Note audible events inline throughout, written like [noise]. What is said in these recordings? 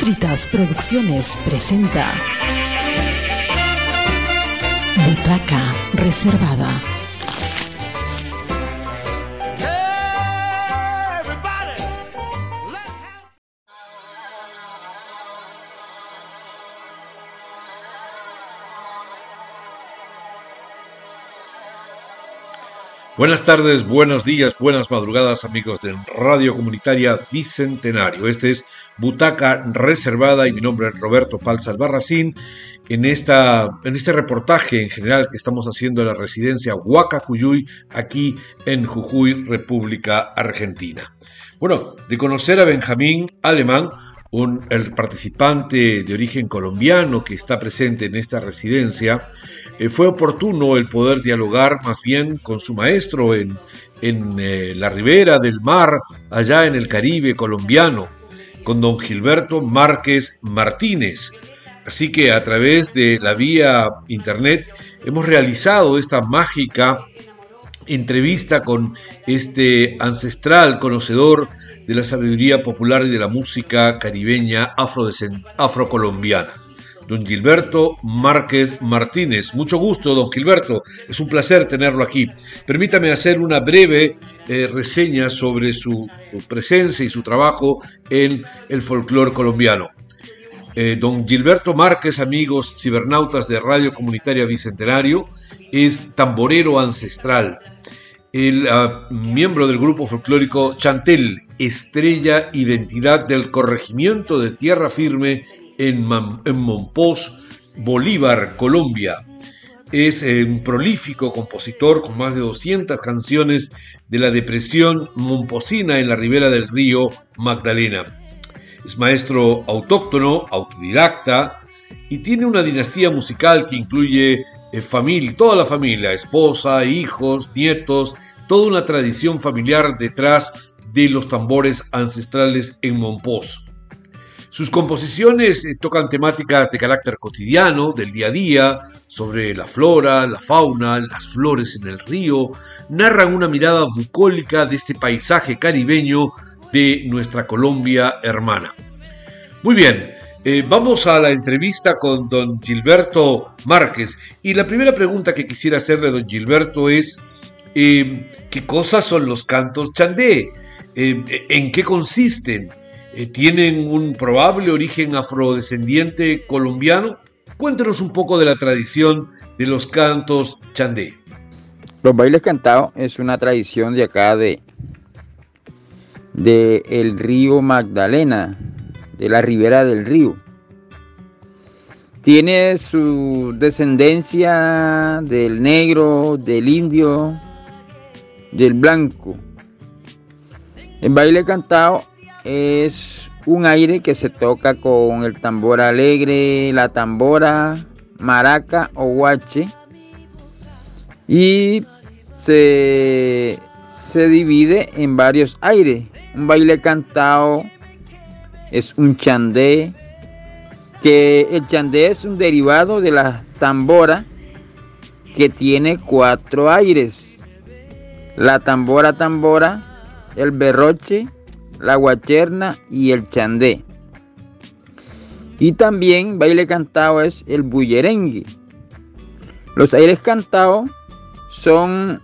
Fritas Producciones presenta Butaca Reservada. Buenas tardes, buenos días, buenas madrugadas amigos de Radio Comunitaria Bicentenario. Este es Butaca Reservada y mi nombre es Roberto Palza Albarracín. En, esta, en este reportaje en general que estamos haciendo en la residencia Huacacuyuy, aquí en Jujuy, República Argentina. Bueno, de conocer a Benjamín Alemán, un, el participante de origen colombiano que está presente en esta residencia, eh, fue oportuno el poder dialogar más bien con su maestro en, en eh, la ribera del mar, allá en el Caribe colombiano, con don Gilberto Márquez Martínez. Así que a través de la vía internet hemos realizado esta mágica entrevista con este ancestral conocedor de la sabiduría popular y de la música caribeña afrocolombiana don Gilberto Márquez Martínez. Mucho gusto, don Gilberto. Es un placer tenerlo aquí. Permítame hacer una breve eh, reseña sobre su, presencia y su trabajo en el folclore colombiano. Eh, don Gilberto Márquez, amigos cibernautas de Radio Comunitaria Bicentenario, es tamborero ancestral. El ah, miembro del grupo folclórico Chantel, estrella identidad del corregimiento de Tierra Firme en, Monpós, Bolívar, Colombia. Es eh, un prolífico compositor con más de 200 canciones de la depresión momposina en la ribera del río Magdalena. Es maestro autóctono, autodidacta y tiene una dinastía musical que incluye eh, familia, toda la familia, esposa, hijos, nietos, toda una tradición familiar detrás de los tambores ancestrales en Monpós. Sus composiciones eh, tocan temáticas de carácter cotidiano, del día a día, sobre la flora, la fauna, las flores en el río, narran una mirada bucólica de este paisaje caribeño de nuestra Colombia hermana. Muy bien, eh, vamos a la entrevista con don Gilberto Márquez. Y la primera pregunta que quisiera hacerle a don Gilberto es, eh, ¿qué cosas son los cantos chandé? ¿En qué consisten? Eh, tienen un probable origen afrodescendiente colombiano. Cuéntenos un poco de la tradición de los cantos chandé. Los bailes cantados es una tradición de acá de, de el río Magdalena, de la ribera del río. Tiene su descendencia del negro, del indio, del blanco. El baile cantado es un aire que se toca con el tambor alegre, la tambora, maraca o guache y se, se divide en varios aires. Un baile cantado es un chandé, que el chandé es un derivado de la tambora que tiene cuatro aires. La tambora tambora, el berroche, la guacherna y el chandé. Y también baile cantado es el bullerengue. Los aires cantados son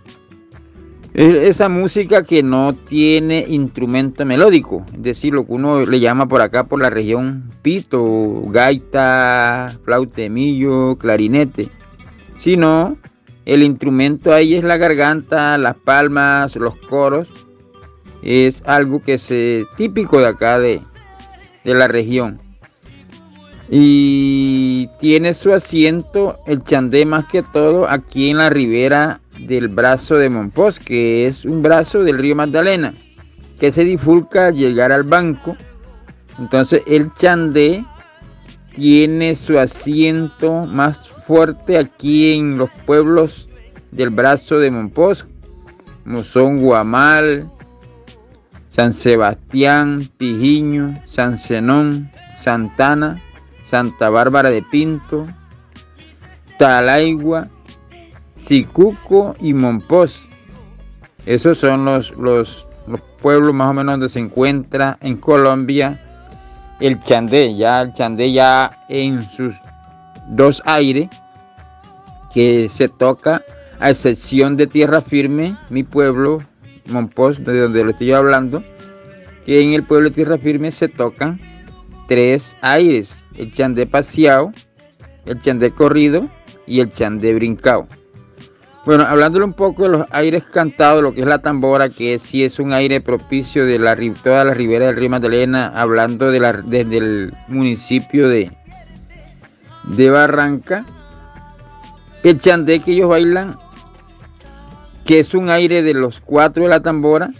esa música que no tiene instrumento melódico, es decir, lo que uno le llama por acá por la región pito, gaita, flautemillo, clarinete, sino el instrumento ahí es la garganta, las palmas, los coros es algo que es típico de acá de, la región. Y tiene su asiento el chandé más que todo aquí en la ribera del brazo de Monpós, que es un brazo del río Magdalena, que se difulca al llegar al banco. Entonces el chandé tiene su asiento más fuerte aquí en los pueblos del brazo de Monpós, como son Guamal, San Sebastián, Pijiño, San Zenón, Santana, Santa Bárbara de Pinto, Talaigua, Sicuco y Monpós. Esos son los, los, pueblos más o menos donde se encuentra en Colombia el chandé, ya el chandé ya en sus dos aires que se toca a excepción de tierra firme, mi pueblo, Monpós, de donde lo estoy hablando, que en el pueblo de tierra firme se tocan tres aires, el chandé paseado, el chandé corrido y el chandé brincado. Bueno, hablándole un poco de los aires cantados, lo que es la tambora, que sí es un aire propicio de la, toda la ribera del río Magdalena, hablando de desde el municipio de, de Barranca. El chandé que ellos bailan, que es un aire de los cuatro de la tambora,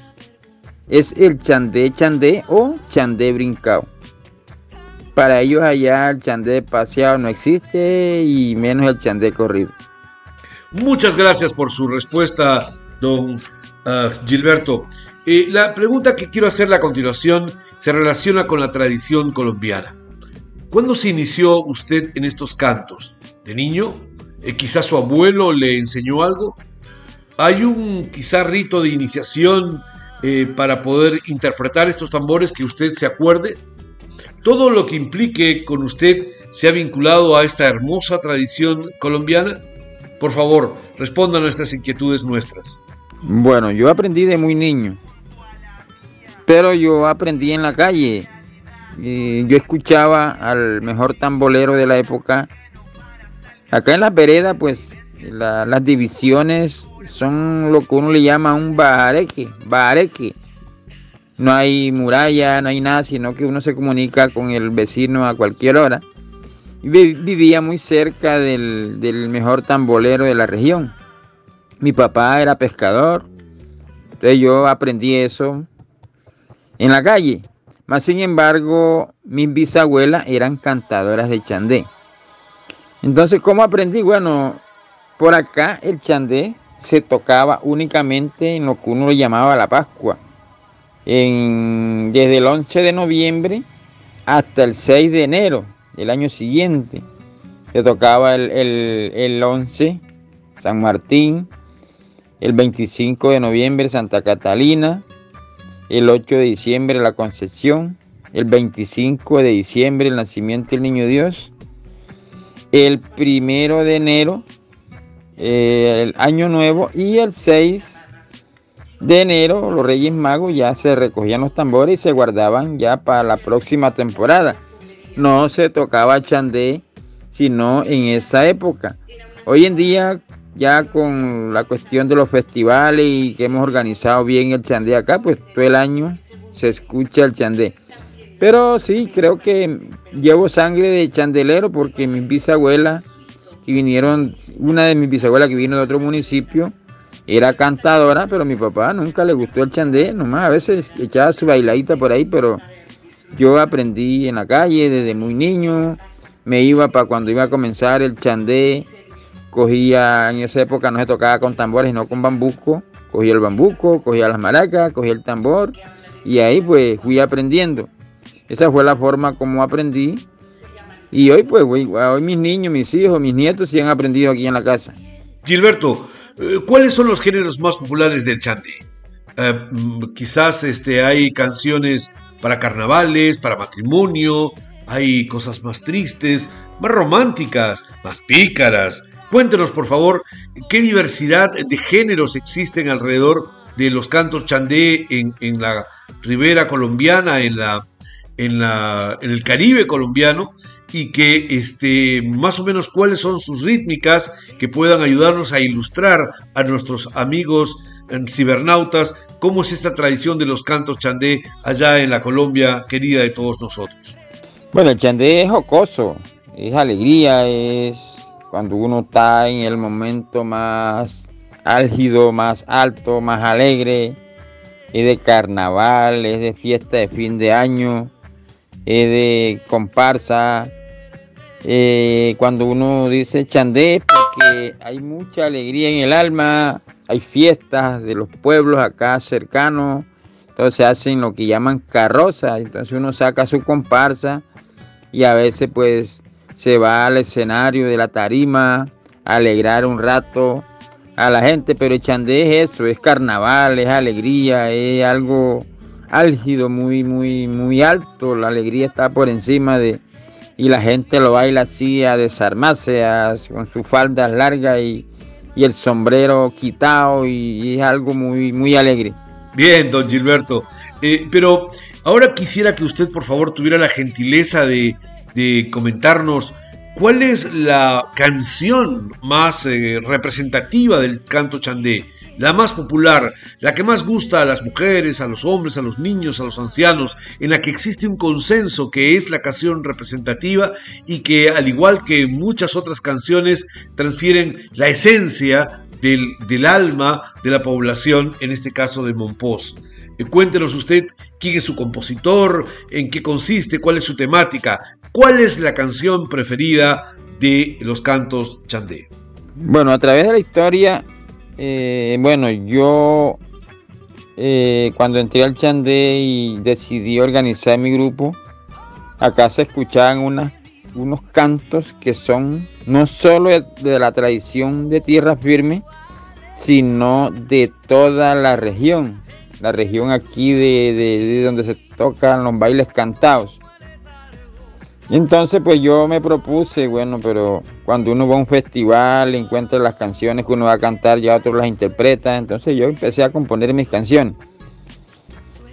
es el chandé chandé o chandé brincado. Para ellos allá el chandé paseado no existe y menos el chandé corrido. Muchas gracias por su respuesta, don ah, Gilberto. Eh, la pregunta que quiero hacerle a continuación se relaciona con la tradición colombiana. ¿Cuándo se inició usted en estos cantos? ¿De niño? Eh, ¿Quizás su abuelo le enseñó algo? ¿Hay un quizá rito de iniciación eh, para poder interpretar estos tambores que usted se acuerde? ¿Todo lo que implique con usted se ha vinculado a esta hermosa tradición colombiana? Por favor, responda a nuestras inquietudes nuestras. Bueno, yo aprendí de muy niño, pero yo aprendí en la calle. yo escuchaba al mejor tambolero de la época. Acá en la vereda, pues las divisiones son lo que uno le llama un bareque, bareque. No hay muralla, no hay nada, sino que uno se comunica con el vecino a cualquier hora vivía muy cerca del, mejor tambolero de la región. Mi papá era pescador, entonces yo aprendí eso en la calle. Más sin embargo, mis bisabuelas eran cantadoras de chandé. Entonces, ¿cómo aprendí? Bueno, por acá el chandé se tocaba únicamente en lo que uno llamaba la Pascua. desde el 11 de noviembre hasta el 6 de enero el año siguiente. Se tocaba el, el, 11, San Martín, el 25 de noviembre, Santa Catalina, el 8 de diciembre, la Concepción, el 25 de diciembre, el nacimiento del Niño Dios, el primero de enero, eh, el Año Nuevo y el 6 de enero los Reyes Magos ya se recogían los tambores y se guardaban ya para la próxima temporada no se tocaba chandé sino en esa época. Hoy en día, ya con la cuestión de los festivales y que hemos organizado bien el chandé acá, pues todo el año se escucha el chandé. Pero sí, creo que llevo sangre de chandelero porque mis bisabuelas que vinieron, una de mis bisabuelas que vino de otro municipio, era cantadora, pero a mi papá nunca le gustó el chandé, nomás a veces echaba su bailadita por ahí, pero yo aprendí en la calle desde muy niño, me iba para cuando iba a comenzar el chandé, cogía, en esa época no se tocaba con tambores, sino con bambuco, cogía el bambuco, cogía las maracas, cogía el tambor y ahí pues fui aprendiendo. Esa fue la forma como aprendí y hoy pues hoy, mis niños, mis hijos, mis nietos sí han aprendido aquí en la casa. Gilberto, eh, ¿cuáles son los géneros más populares del chandé? Eh, mm, quizás este, hay canciones para carnavales, para matrimonio, hay cosas más tristes, más románticas, más pícaras. Cuéntenos, por favor, qué diversidad de géneros existen alrededor de los cantos chandé en, la ribera colombiana, en, la, en, la, en el Caribe colombiano, y que este, más o menos cuáles son sus rítmicas que puedan ayudarnos a ilustrar a nuestros amigos cibernautas, cómo es esta tradición de los cantos chandé allá en la Colombia querida de todos nosotros. Bueno, el chandé es jocoso, es alegría, es cuando uno está en el momento más álgido, más alto, más alegre, es de carnaval, es de fiesta de fin de año, es de comparsa. Eh, cuando uno dice chandé, porque hay mucha alegría en el alma, hay fiestas de los pueblos acá cercanos, entonces hacen lo que llaman carrozas, entonces uno saca su comparsa y a veces pues se va al escenario de la tarima a alegrar un rato a la gente, pero el chandé es eso, es carnaval, es alegría, es algo, álgido, muy, muy, muy alto. La alegría está por encima de, y la gente lo baila así a desarmarse, con su falda larga y, el sombrero quitado y, es algo muy, muy alegre. Bien, don Gilberto. Eh, pero ahora quisiera que usted, por favor, tuviera la gentileza de, comentarnos cuál es la canción más eh, representativa del canto chandé la más popular, la que más gusta a las mujeres, a los hombres, a los niños, a los ancianos, en la que existe un consenso que es la canción representativa y que al igual que muchas otras canciones transfieren la esencia del, alma de la población, en este caso de Monpós. Eh, cuéntenos usted quién es su compositor, en qué consiste, cuál es su temática, cuál es la canción preferida de los cantos chandé. Bueno, a través de la historia eh, bueno, yo eh, cuando entré al Chandé y decidí organizar mi grupo, acá se escuchaban unos cantos que son no solo de, la tradición de tierra firme, sino de toda la región, la región aquí de donde se tocan los bailes cantados. Y entonces pues yo me propuse, bueno, pero cuando uno va a un festival, encuentra las canciones que uno va a cantar, ya otros las interpreta, entonces yo empecé a componer mis canciones.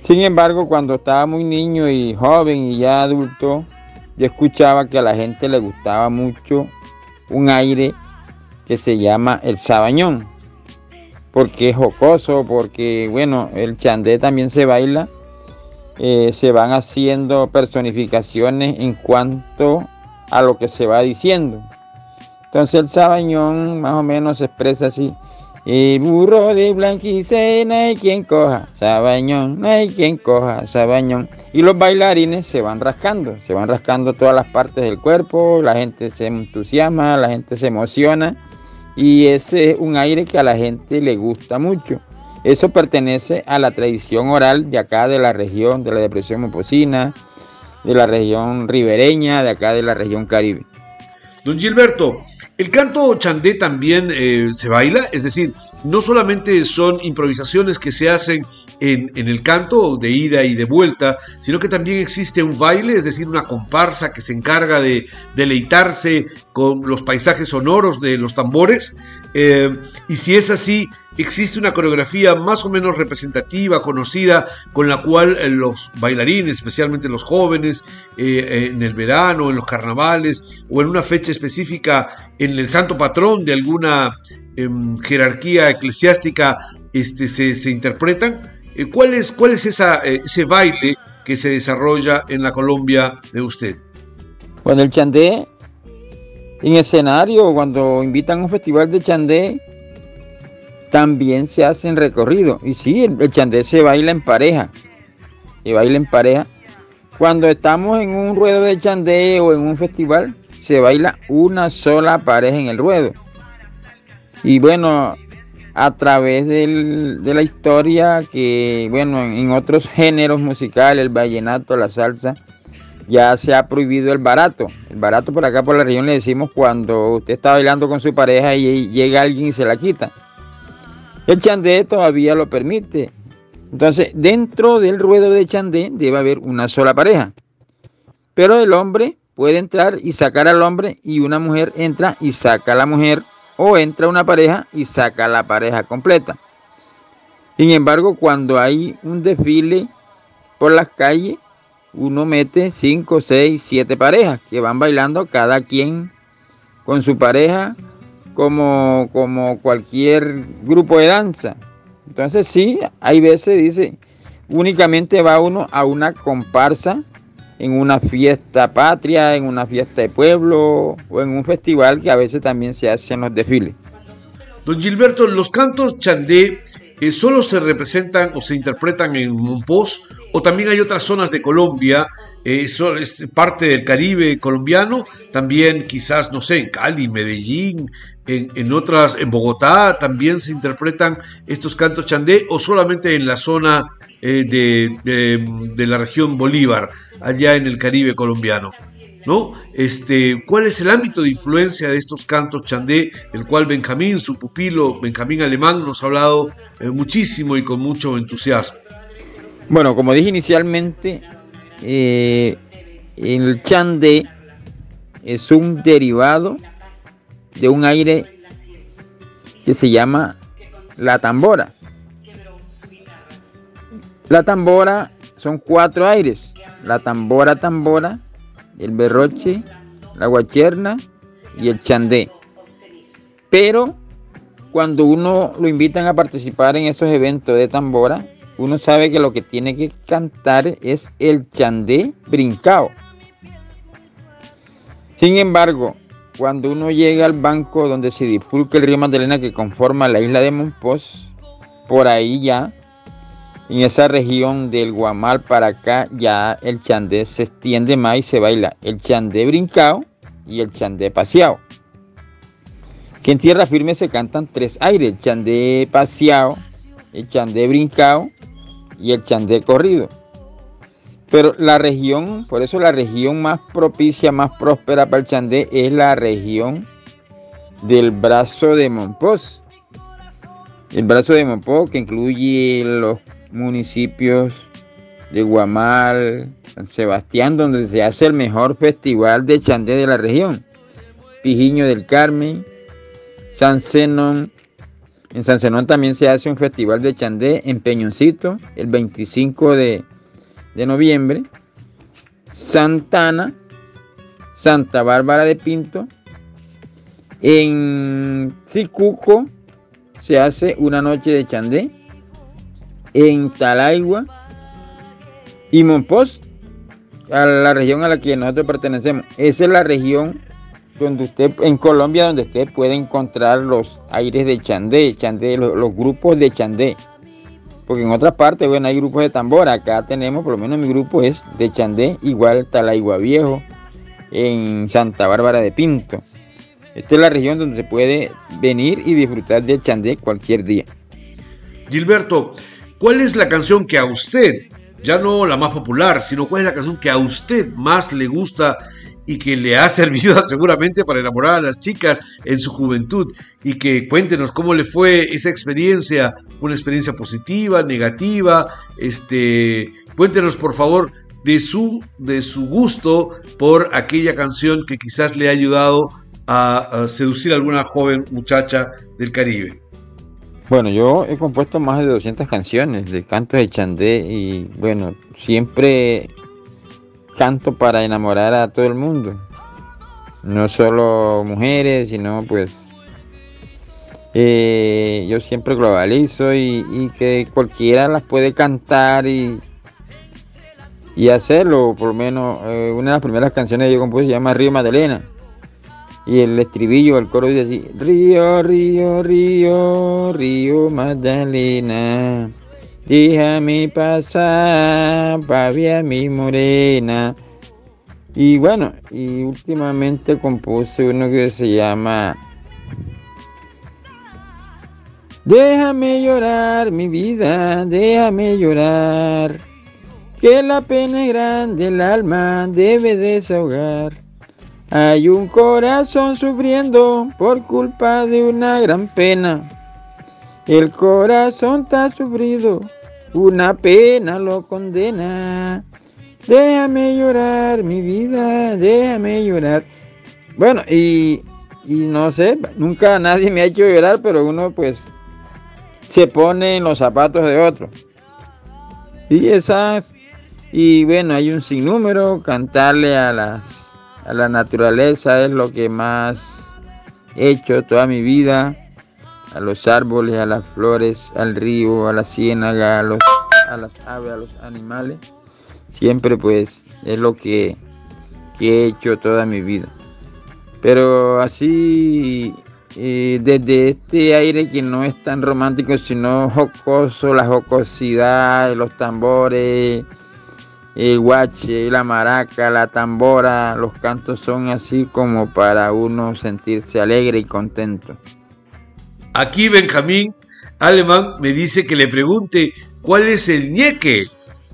Sin embargo, cuando estaba muy niño y joven y ya adulto, yo escuchaba que a la gente le gustaba mucho un aire que se llama el sabañón, porque es jocoso, porque bueno, el chandé también se baila eh, se van haciendo personificaciones en cuanto a lo que se va diciendo. Entonces el sabañón más o menos se expresa así. El burro de blanquice no hay quien coja, sabañón, no hay quien coja, sabañón. Y los bailarines se van rascando, se van rascando todas las partes del cuerpo, la gente se entusiasma, la gente se emociona y ese es un aire que a la gente le gusta mucho. Eso pertenece a la tradición oral de acá de la región de la depresión Moposina, de la región ribereña, de acá de la región caribe. Don Gilberto, el canto chandé también eh, se baila, es decir, no solamente son improvisaciones que se hacen en, el canto de ida y de vuelta, sino que también existe un baile, es decir, una comparsa que se encarga de deleitarse con los paisajes sonoros de los tambores. Eh, y si es así, existe una coreografía más o menos representativa, conocida, con la cual eh, los bailarines, especialmente los jóvenes, eh, en el verano, en los carnavales o en una fecha específica, en el santo patrón de alguna em, jerarquía eclesiástica, este, se interpretan. Eh, ¿Cuál es, cuál es esa, ese baile que se desarrolla en la Colombia de usted? Bueno, el chandé, en escenario, cuando invitan a un festival de chandé, también se hacen recorrido. Y sí, el, chandé se baila en pareja. Se baila en pareja. Cuando estamos en un ruedo de chandé o en un festival, se baila una sola pareja en el ruedo. Y bueno, a través de la historia que, bueno, en otros géneros musicales, el vallenato, la salsa, ya se ha prohibido el barato. El barato por acá por la región le decimos cuando usted está bailando con su pareja y llega alguien y se la quita. El chandé todavía lo permite. Entonces, dentro del ruedo de chandé debe haber una sola pareja. Pero el hombre puede entrar y sacar al hombre y una mujer entra y saca a la mujer o entra una pareja y saca la pareja completa. Sin embargo, cuando hay un desfile por las calles, uno mete 5, 6, 7 parejas que van bailando cada quien con su pareja como, como cualquier grupo de danza. Entonces sí, hay veces dice, únicamente va uno a una comparsa en una fiesta patria, en una fiesta de pueblo o en un festival que a veces también se hacen los desfiles. Don Gilberto, los cantos chandé eh, solo se representan o se interpretan en Monpós o también hay otras zonas de Colombia, eh, es parte del Caribe colombiano, también quizás, no sé, en Cali, Medellín, en, otras, en Bogotá también se interpretan estos cantos chandé o solamente en la zona eh, de, la región Bolívar, allá en el Caribe colombiano. ¿No? Este, ¿Cuál es el ámbito de influencia de estos cantos chandé, el cual Benjamín, su pupilo, Benjamín Alemán, nos ha hablado eh, muchísimo y con mucho entusiasmo? Bueno, como dije inicialmente, eh, el chandé es un derivado de un aire que se llama la tambora. La tambora son cuatro aires. La tambora tambora, el berroche, la guacherna y el chandé. Pero cuando uno lo invitan a participar en esos eventos de tambora, uno sabe que lo que tiene que cantar es el chandé brincao. Sin embargo, cuando uno llega al banco donde se disculca el río Magdalena que conforma la isla de Monpós, por ahí ya, en esa región del Guamal para acá, ya el chandé se extiende más y se baila el chandé brincao y el chandé paseado. Que en tierra firme se cantan tres aires, el chandé paseado, el chandé brincao y el chandé corrido. Pero la región, por eso la región más propicia, más próspera para el chandé es la región del brazo de Monpós. El brazo de Monpós que incluye los municipios de Guamal, San Sebastián, donde se hace el mejor festival de chandé de la región. Pijiño del Carmen, San Zenón. En San Zenón también se hace un festival de chandé en Peñoncito el 25 de, de noviembre. Santana, Santa Bárbara de Pinto. En Cicuco se hace una noche de chandé. En Talaigua y Monpós, a la región a la que nosotros pertenecemos. Esa es la región donde usted, en Colombia, donde usted puede encontrar los aires de chandé, chandé los, grupos de chandé. Porque en otras partes, bueno, hay grupos de tambora. Acá tenemos, por lo menos mi grupo es de Chandé, igual Talaigua Viejo, en Santa Bárbara de Pinto. Esta es la región donde se puede venir y disfrutar del Chandé cualquier día. Gilberto, ¿cuál es la canción que a usted, ya no la más popular, sino cuál es la canción que a usted más le gusta y que le ha [laughs] servido seguramente para enamorar a las chicas en su juventud y que cuéntenos cómo le fue esa experiencia, fue una experiencia positiva, negativa, este, cuéntenos por favor de su, de su gusto por aquella canción que quizás le ha ayudado a, a seducir a alguna joven muchacha del Caribe. Bueno, yo he compuesto más de 200 canciones de cantos de Chandé y bueno, siempre canto para enamorar a todo el mundo. No solo mujeres, sino pues eh, yo siempre globalizo y, que cualquiera las puede cantar y, y hacerlo. Por lo menos eh, una de las primeras canciones que yo compuse se llama Río Magdalena. Y el estribillo, el coro dice así, Río, río, río, río Magdalena. Déjame pasar, pavia mi morena. Y bueno, y últimamente compuse uno que se llama Déjame llorar, mi vida, déjame llorar. Que la pena grande el alma debe desahogar. Hay un corazón sufriendo por culpa de una gran pena. El corazón está sufrido, una pena lo condena. Déjame llorar, mi vida, déjame llorar. Bueno, y, y, no sé, nunca nadie me ha hecho llorar, pero uno pues se pone en los zapatos de otro. Y esas, y bueno, hay un sinnúmero, cantarle a, las, a la naturaleza es lo que más he hecho toda mi vida a los árboles, a las flores, al río, a la ciénaga, a, los, a las aves, a los animales. Siempre pues es lo que, que he hecho toda mi vida. Pero así, eh, desde este aire que no es tan romántico, sino jocoso, la jocosidad, los tambores, el guache, la maraca, la tambora, los cantos son así como para uno sentirse alegre y contento. Aquí Benjamín Alemán me dice que le pregunte cuál es el ñeque.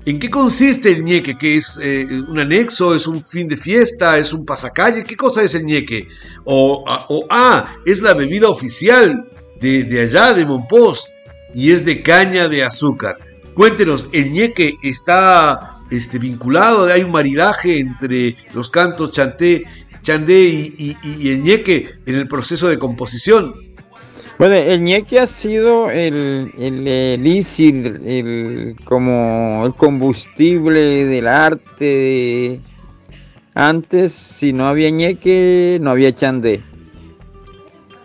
¿En qué consiste el ñeque? ¿Que es eh, un anexo? ¿Es un fin de fiesta? ¿Es un pasacalle? ¿Qué cosa es el ñeque? O, ah, es la bebida oficial de, de allá, de Monpós, y es de caña de azúcar. Cuéntenos, ¿el ñeque está este, vinculado? ¿Hay un maridaje entre los cantos chanté, chandé y, el ñeque en el proceso de composición? Bueno, el ñeque ha sido el, el el, como el combustible del arte. Antes, si no había ñeque, no había chandé.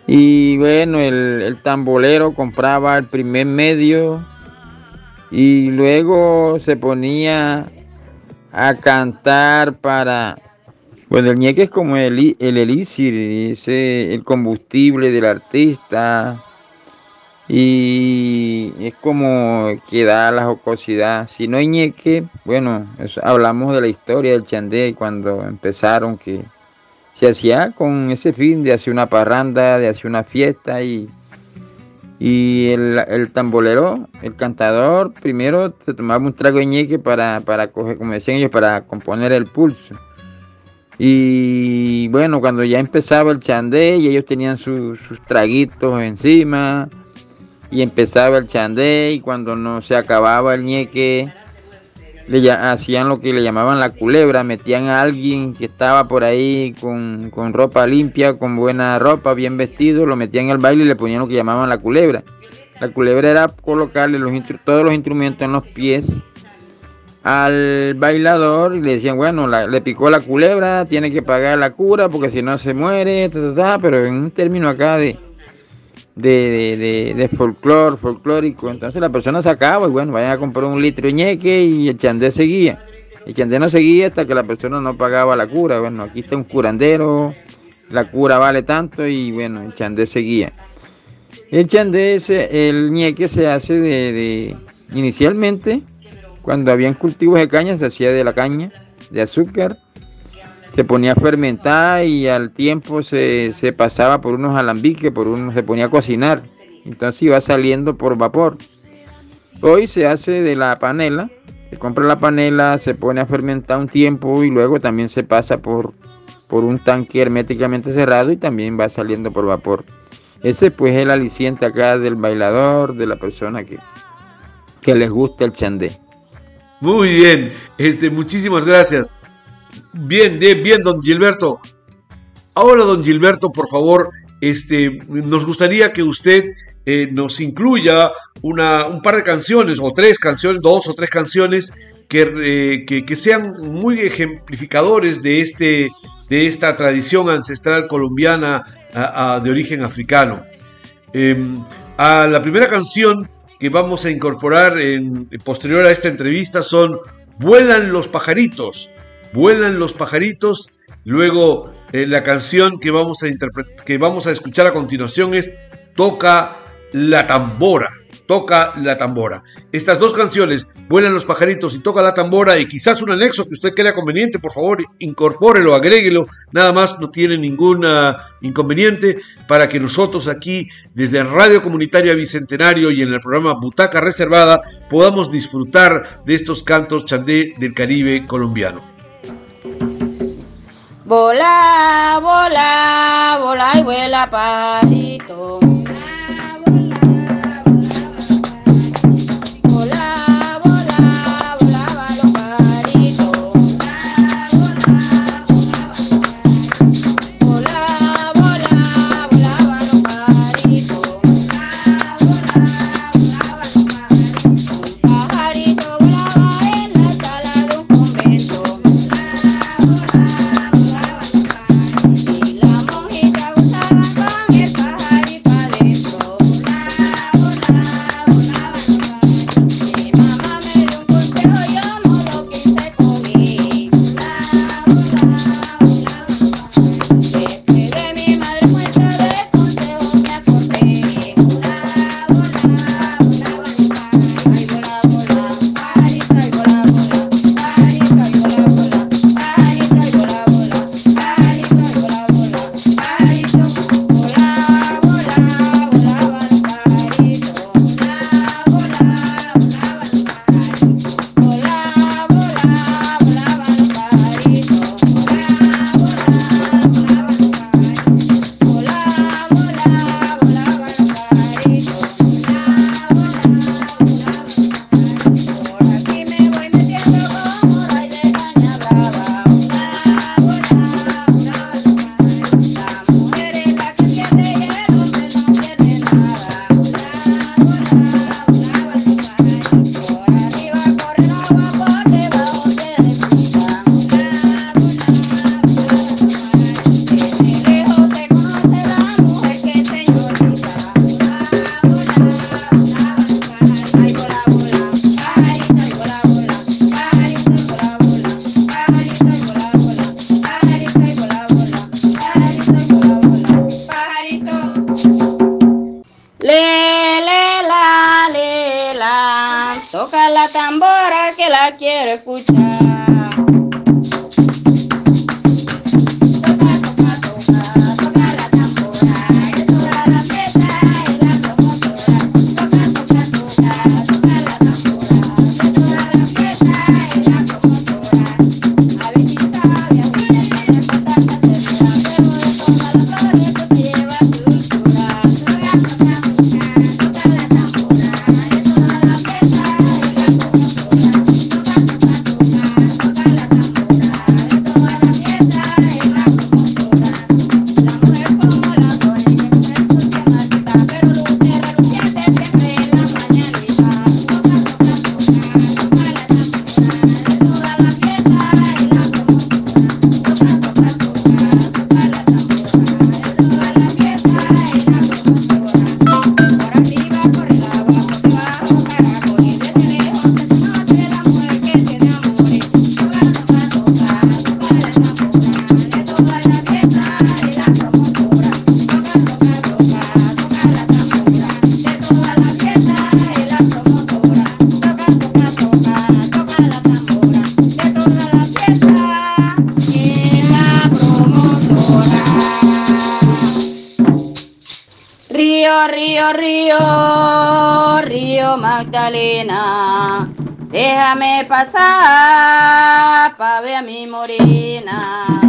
Y bueno, el, tambolero compraba el primer medio y luego se ponía a cantar para... Bueno, el ñeque es como el, el el combustible del artista y es como que da la jocosidad. Si no hay ñeque, bueno, hablamos de la historia del chandé cuando empezaron que se hacía con ese fin de hacer una parranda, de hacer una fiesta y, y el, tambolero, el cantador, primero se tomaba un trago de ñeque para, para coger, como decían ellos, para componer el pulso. Y bueno, cuando ya empezaba el chandé y ellos tenían sus traguitos encima y empezaba el chandé y cuando no se acababa el ñeque, le hacían lo que le llamaban la culebra, metían a alguien que estaba por ahí con, ropa limpia, con buena ropa, bien vestido, lo metían al baile y le ponían lo que llamaban la culebra. La culebra era colocarle los todos los instrumentos en los pies al bailador y le decían, bueno, le picó la culebra, tiene que pagar la cura porque si no se muere, pero en un término acá de, de, de, de folclore, folclórico. Entonces la persona sacaba y bueno, vayan a comprar un litro de ñeque y el chandé seguía. El chandé no seguía hasta que la persona no pagaba la cura. Bueno, aquí está un curandero, la cura vale tanto y bueno, el chandé seguía. El chandé, el ñeque se hace de, de, inicialmente, cuando habían cultivos de caña, se hacía de la caña, de azúcar se ponía a fermentar y al tiempo se, pasaba por unos alambiques, por uno se ponía a cocinar. Entonces iba saliendo por vapor. Hoy se hace de la panela, se compra la panela, se pone a fermentar un tiempo y luego también se pasa por, por un tanque herméticamente cerrado y también va saliendo por vapor. Ese pues es el aliciente acá del bailador, de la persona que, que les gusta el chandé. Muy bien, este, muchísimas gracias. Bien, bien, don Gilberto. Ahora, don Gilberto, por favor, este, nos gustaría que usted eh, nos incluya una, un par de canciones, o tres canciones, dos o tres canciones, que, eh, que, sean muy ejemplificadores de, este, de esta tradición ancestral colombiana de origen africano. Em, a la primera canción que vamos a incorporar posterior a esta entrevista son Vuelan los pajaritos Vuelan los pajaritos. Luego eh, la canción que vamos, a que vamos a escuchar a continuación es Toca la tambora. Toca la tambora. Estas dos canciones, Vuelan los pajaritos y Toca la tambora, y quizás un anexo que usted crea conveniente, por favor, incorpórelo, agréguelo, nada más, no tiene ningún inconveniente para que nosotros aquí, desde Radio Comunitaria Bicentenario y en el programa Butaca Reservada, podamos disfrutar de estos cantos chandé del Caribe colombiano. Bola, bola, bola y vuela pasito. Magdalena, déjame pasar para ver a mi morena.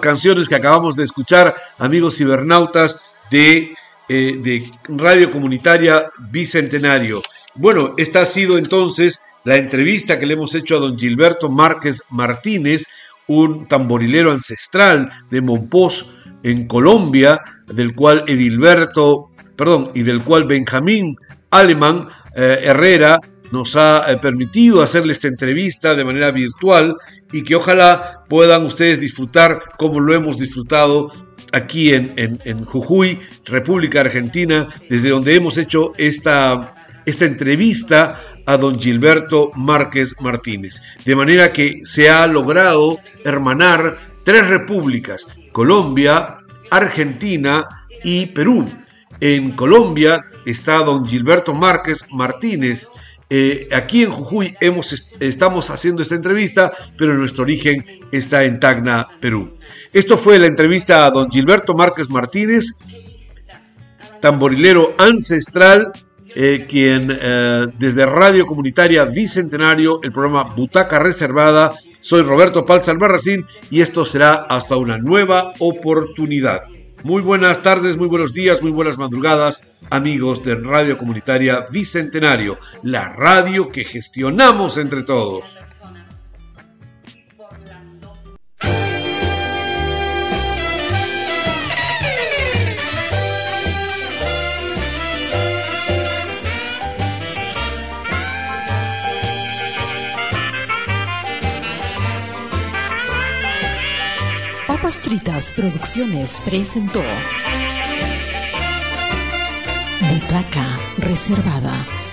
Canciones que acabamos de escuchar, amigos cibernautas de, eh, de Radio Comunitaria Bicentenario. Bueno, esta ha sido entonces la entrevista que le hemos hecho a don Gilberto Márquez Martínez, un tamborilero ancestral de Monpós en Colombia, del cual Edilberto, perdón, y del cual Benjamín Alemán eh, Herrera nos ha eh, permitido hacerle esta entrevista de manera virtual y que ojalá puedan ustedes disfrutar como lo hemos disfrutado aquí en, en, Jujuy, República Argentina, desde donde hemos hecho esta, esta entrevista a don Gilberto Márquez Martínez. De manera que se ha logrado hermanar tres repúblicas, Colombia, Argentina y Perú. En Colombia está don Gilberto Márquez Martínez, eh, aquí en Jujuy hemos, estamos haciendo esta entrevista, pero nuestro origen está en Tacna, Perú. Esto fue la entrevista a don Gilberto Márquez Martínez, tamborilero ancestral, eh, quien eh, desde Radio Comunitaria Bicentenario, el programa Butaca Reservada, soy Roberto Palza Albarracín y esto será hasta una nueva oportunidad. Muy buenas tardes, muy buenos días, muy buenas madrugadas, amigos de Radio Comunitaria Bicentenario, la radio que gestionamos entre todos. Fritas Producciones presentó Butaca Reservada.